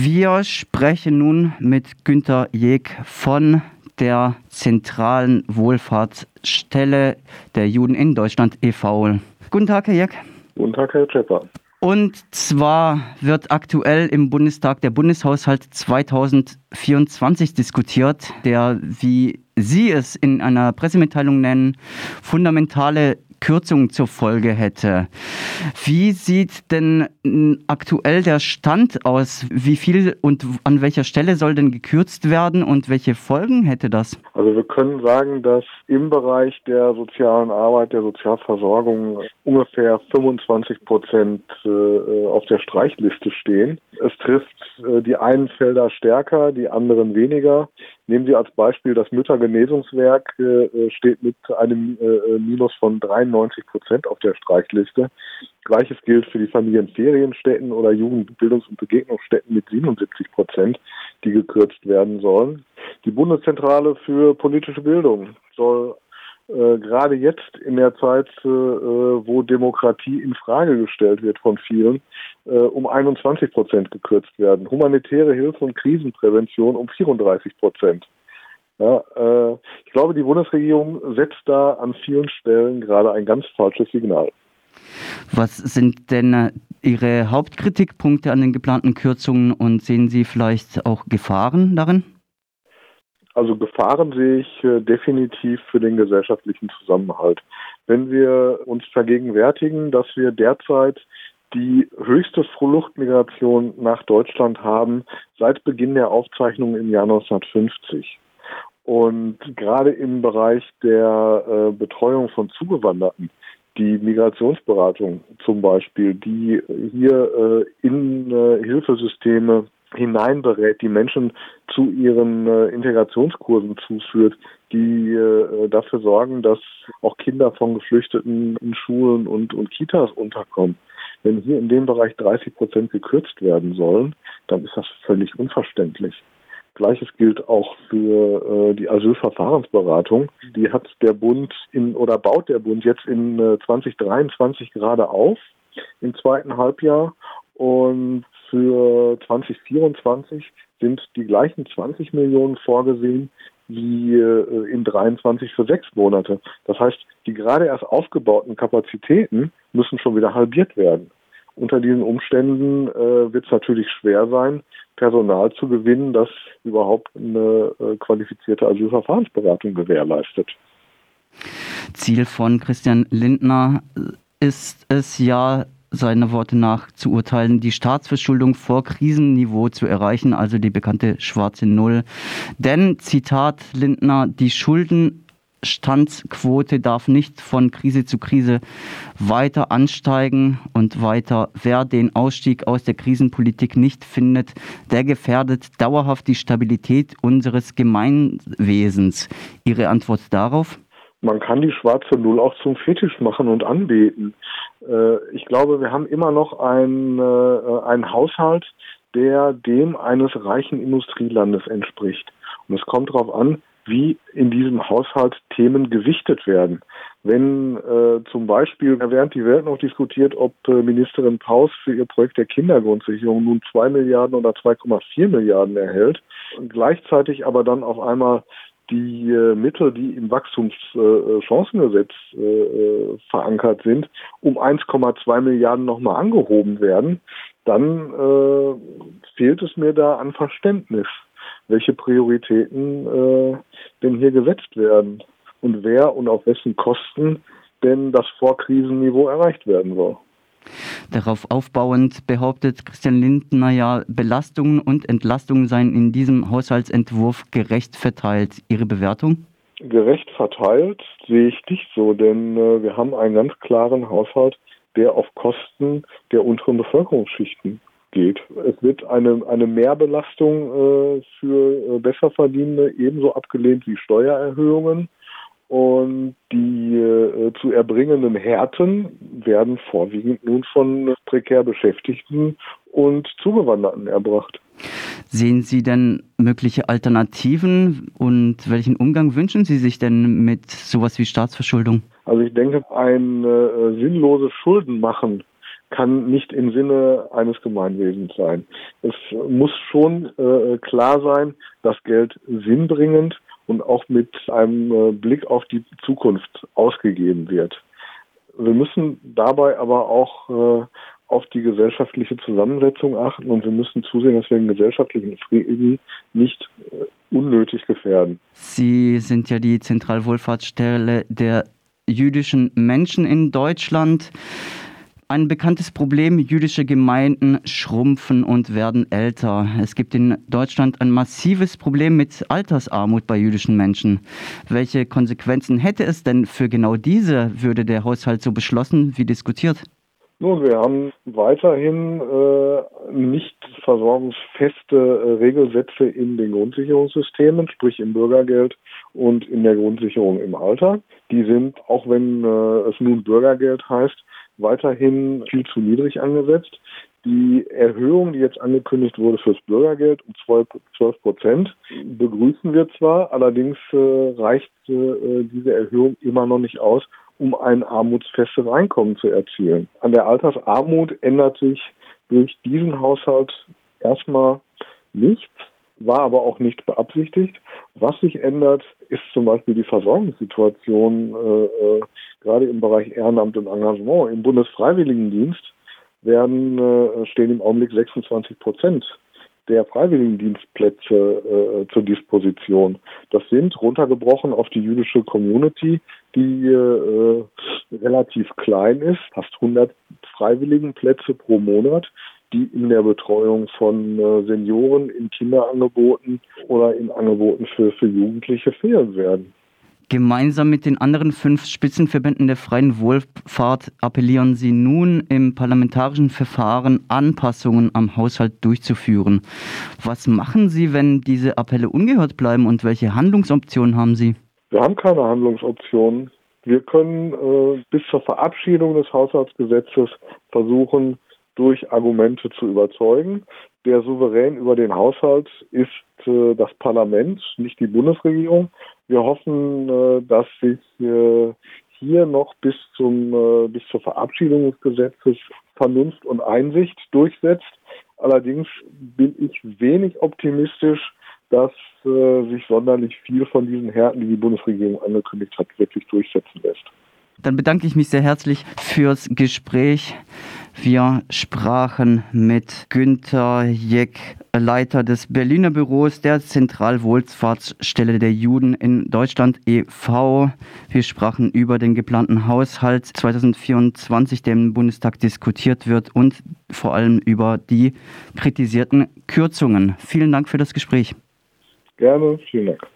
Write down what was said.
Wir sprechen nun mit Günter Jeg von der zentralen Wohlfahrtsstelle der Juden in Deutschland e.V. Guten Tag, Herr Jeg. Guten Tag, Herr Schäfer. Und zwar wird aktuell im Bundestag der Bundeshaushalt 2024 diskutiert, der, wie Sie es in einer Pressemitteilung nennen, fundamentale Kürzungen zur Folge hätte. Wie sieht denn aktuell der Stand aus? Wie viel und an welcher Stelle soll denn gekürzt werden und welche Folgen hätte das? Also wir können sagen, dass im Bereich der sozialen Arbeit, der Sozialversorgung ungefähr 25 Prozent äh, auf der Streichliste stehen. Es trifft äh, die einen Felder stärker, die anderen weniger. Nehmen Sie als Beispiel das Müttergenesungswerk, äh, steht mit einem Minus von 93 Prozent auf der Streichliste. Gleiches gilt für die Familienferienstätten oder Jugendbildungs- und Begegnungsstätten mit 77 Prozent, die gekürzt werden sollen. Die Bundeszentrale für politische Bildung soll äh, gerade jetzt in der Zeit, äh, wo Demokratie in Frage gestellt wird von vielen, äh, um 21 Prozent gekürzt werden. Humanitäre Hilfe und Krisenprävention um 34 Prozent. Ja, äh, ich glaube, die Bundesregierung setzt da an vielen Stellen gerade ein ganz falsches Signal. Was sind denn äh, Ihre Hauptkritikpunkte an den geplanten Kürzungen und sehen Sie vielleicht auch Gefahren darin? Also Gefahren sehe ich äh, definitiv für den gesellschaftlichen Zusammenhalt. Wenn wir uns vergegenwärtigen, dass wir derzeit die höchste Fluchtmigration nach Deutschland haben seit Beginn der Aufzeichnung im Jahr 1950. Und gerade im Bereich der äh, Betreuung von Zugewanderten, die Migrationsberatung zum Beispiel, die hier äh, in Hilfesysteme hineinberät, die Menschen zu ihren äh, Integrationskursen zuführt, die äh, dafür sorgen, dass auch Kinder von Geflüchteten in Schulen und, und Kitas unterkommen. Wenn hier in dem Bereich 30 Prozent gekürzt werden sollen, dann ist das völlig unverständlich. Gleiches gilt auch für äh, die Asylverfahrensberatung. Die hat der Bund in oder baut der Bund jetzt in äh, 2023 gerade auf im zweiten Halbjahr und für 2024 sind die gleichen 20 Millionen vorgesehen wie äh, in 23 für sechs Monate. Das heißt, die gerade erst aufgebauten Kapazitäten müssen schon wieder halbiert werden. Unter diesen Umständen äh, wird es natürlich schwer sein, Personal zu gewinnen, das überhaupt eine äh, qualifizierte Asylverfahrensberatung gewährleistet. Ziel von Christian Lindner ist es ja, seiner Worte nach zu urteilen, die Staatsverschuldung vor Krisenniveau zu erreichen, also die bekannte schwarze Null. Denn, Zitat Lindner, die Schuldenstandsquote darf nicht von Krise zu Krise weiter ansteigen und weiter. Wer den Ausstieg aus der Krisenpolitik nicht findet, der gefährdet dauerhaft die Stabilität unseres Gemeinwesens. Ihre Antwort darauf? Man kann die schwarze Null auch zum Fetisch machen und anbeten. Äh, ich glaube, wir haben immer noch einen, äh, einen Haushalt, der dem eines reichen Industrielandes entspricht. Und es kommt darauf an, wie in diesem Haushalt Themen gewichtet werden. Wenn äh, zum Beispiel, während die Welt noch diskutiert, ob äh, Ministerin Paus für ihr Projekt der Kindergrundsicherung nun zwei Milliarden oder 2,4 Milliarden erhält, gleichzeitig aber dann auf einmal die äh, Mittel, die im Wachstumschancengesetz äh, äh, verankert sind, um 1,2 Milliarden nochmal angehoben werden, dann fehlt es mir da an Verständnis, welche Prioritäten denn hier gesetzt werden und wer und auf wessen Kosten denn das Vorkrisenniveau erreicht werden soll. Darauf aufbauend behauptet Christian Lindner ja, Belastungen und Entlastungen seien in diesem Haushaltsentwurf gerecht verteilt. Ihre Bewertung? Gerecht verteilt sehe ich nicht so, denn äh, wir haben einen ganz klaren Haushalt, der auf Kosten der unteren Bevölkerungsschichten geht. Es wird eine, eine Mehrbelastung äh, für äh, Besserverdienende ebenso abgelehnt wie Steuererhöhungen. Und die äh, zu erbringenden Härten werden vorwiegend nun von prekär Beschäftigten und Zugewanderten erbracht. Sehen Sie denn mögliche Alternativen und welchen Umgang wünschen Sie sich denn mit sowas wie Staatsverschuldung? Also ich denke, ein äh, sinnloses Schuldenmachen kann nicht im Sinne eines Gemeinwesens sein. Es muss schon äh, klar sein, dass Geld sinnbringend und auch mit einem äh, Blick auf die Zukunft ausgegeben wird. Wir müssen dabei aber auch äh, auf die gesellschaftliche Zusammensetzung achten und wir müssen zusehen, dass wir den gesellschaftlichen Frieden nicht äh, unnötig gefährden. Sie sind ja die Zentralwohlfahrtsstelle der jüdischen Menschen in Deutschland. Ein bekanntes Problem, jüdische Gemeinden schrumpfen und werden älter. Es gibt in Deutschland ein massives Problem mit Altersarmut bei jüdischen Menschen. Welche Konsequenzen hätte es denn für genau diese, würde der Haushalt so beschlossen wie diskutiert? Nun, wir haben weiterhin äh, nicht versorgungsfeste äh, Regelsätze in den Grundsicherungssystemen, sprich im Bürgergeld und in der Grundsicherung im Alter. Die sind, auch wenn äh, es nun Bürgergeld heißt, weiterhin viel zu niedrig angesetzt. Die Erhöhung, die jetzt angekündigt wurde fürs Bürgergeld um 12 Prozent, begrüßen wir zwar, allerdings äh, reicht äh, diese Erhöhung immer noch nicht aus, um ein armutsfestes Einkommen zu erzielen. An der Altersarmut ändert sich durch diesen Haushalt erstmal nichts, war aber auch nicht beabsichtigt. Was sich ändert, ist zum Beispiel die Versorgungssituation, äh, äh, gerade im Bereich Ehrenamt und Engagement. Im Bundesfreiwilligendienst werden, äh, stehen im Augenblick 26 Prozent der Freiwilligendienstplätze äh, zur Disposition. Das sind runtergebrochen auf die jüdische Community, die äh, relativ klein ist, fast 100 Freiwilligenplätze pro Monat, die in der Betreuung von äh, Senioren in Kinderangeboten oder in Angeboten für, für Jugendliche fehlen werden. Gemeinsam mit den anderen fünf Spitzenverbänden der freien Wohlfahrt appellieren Sie nun im parlamentarischen Verfahren Anpassungen am Haushalt durchzuführen. Was machen Sie, wenn diese Appelle ungehört bleiben und welche Handlungsoptionen haben Sie? Wir haben keine Handlungsoptionen. Wir können äh, bis zur Verabschiedung des Haushaltsgesetzes versuchen, durch Argumente zu überzeugen. Der Souverän über den Haushalt ist äh, das Parlament, nicht die Bundesregierung. Wir hoffen, äh, dass sich äh, hier noch bis zum äh, bis zur Verabschiedung des Gesetzes Vernunft und Einsicht durchsetzt. Allerdings bin ich wenig optimistisch, dass äh, sich sonderlich viel von diesen Härten, die die Bundesregierung angekündigt hat, wirklich durchsetzen lässt. Dann bedanke ich mich sehr herzlich fürs Gespräch. Wir sprachen mit Günther Jeck, Leiter des Berliner Büros der Zentralwohlfahrtsstelle der Juden in Deutschland e.V. Wir sprachen über den geplanten Haushalt 2024, der im Bundestag diskutiert wird und vor allem über die kritisierten Kürzungen. Vielen Dank für das Gespräch. Gerne, vielen Dank.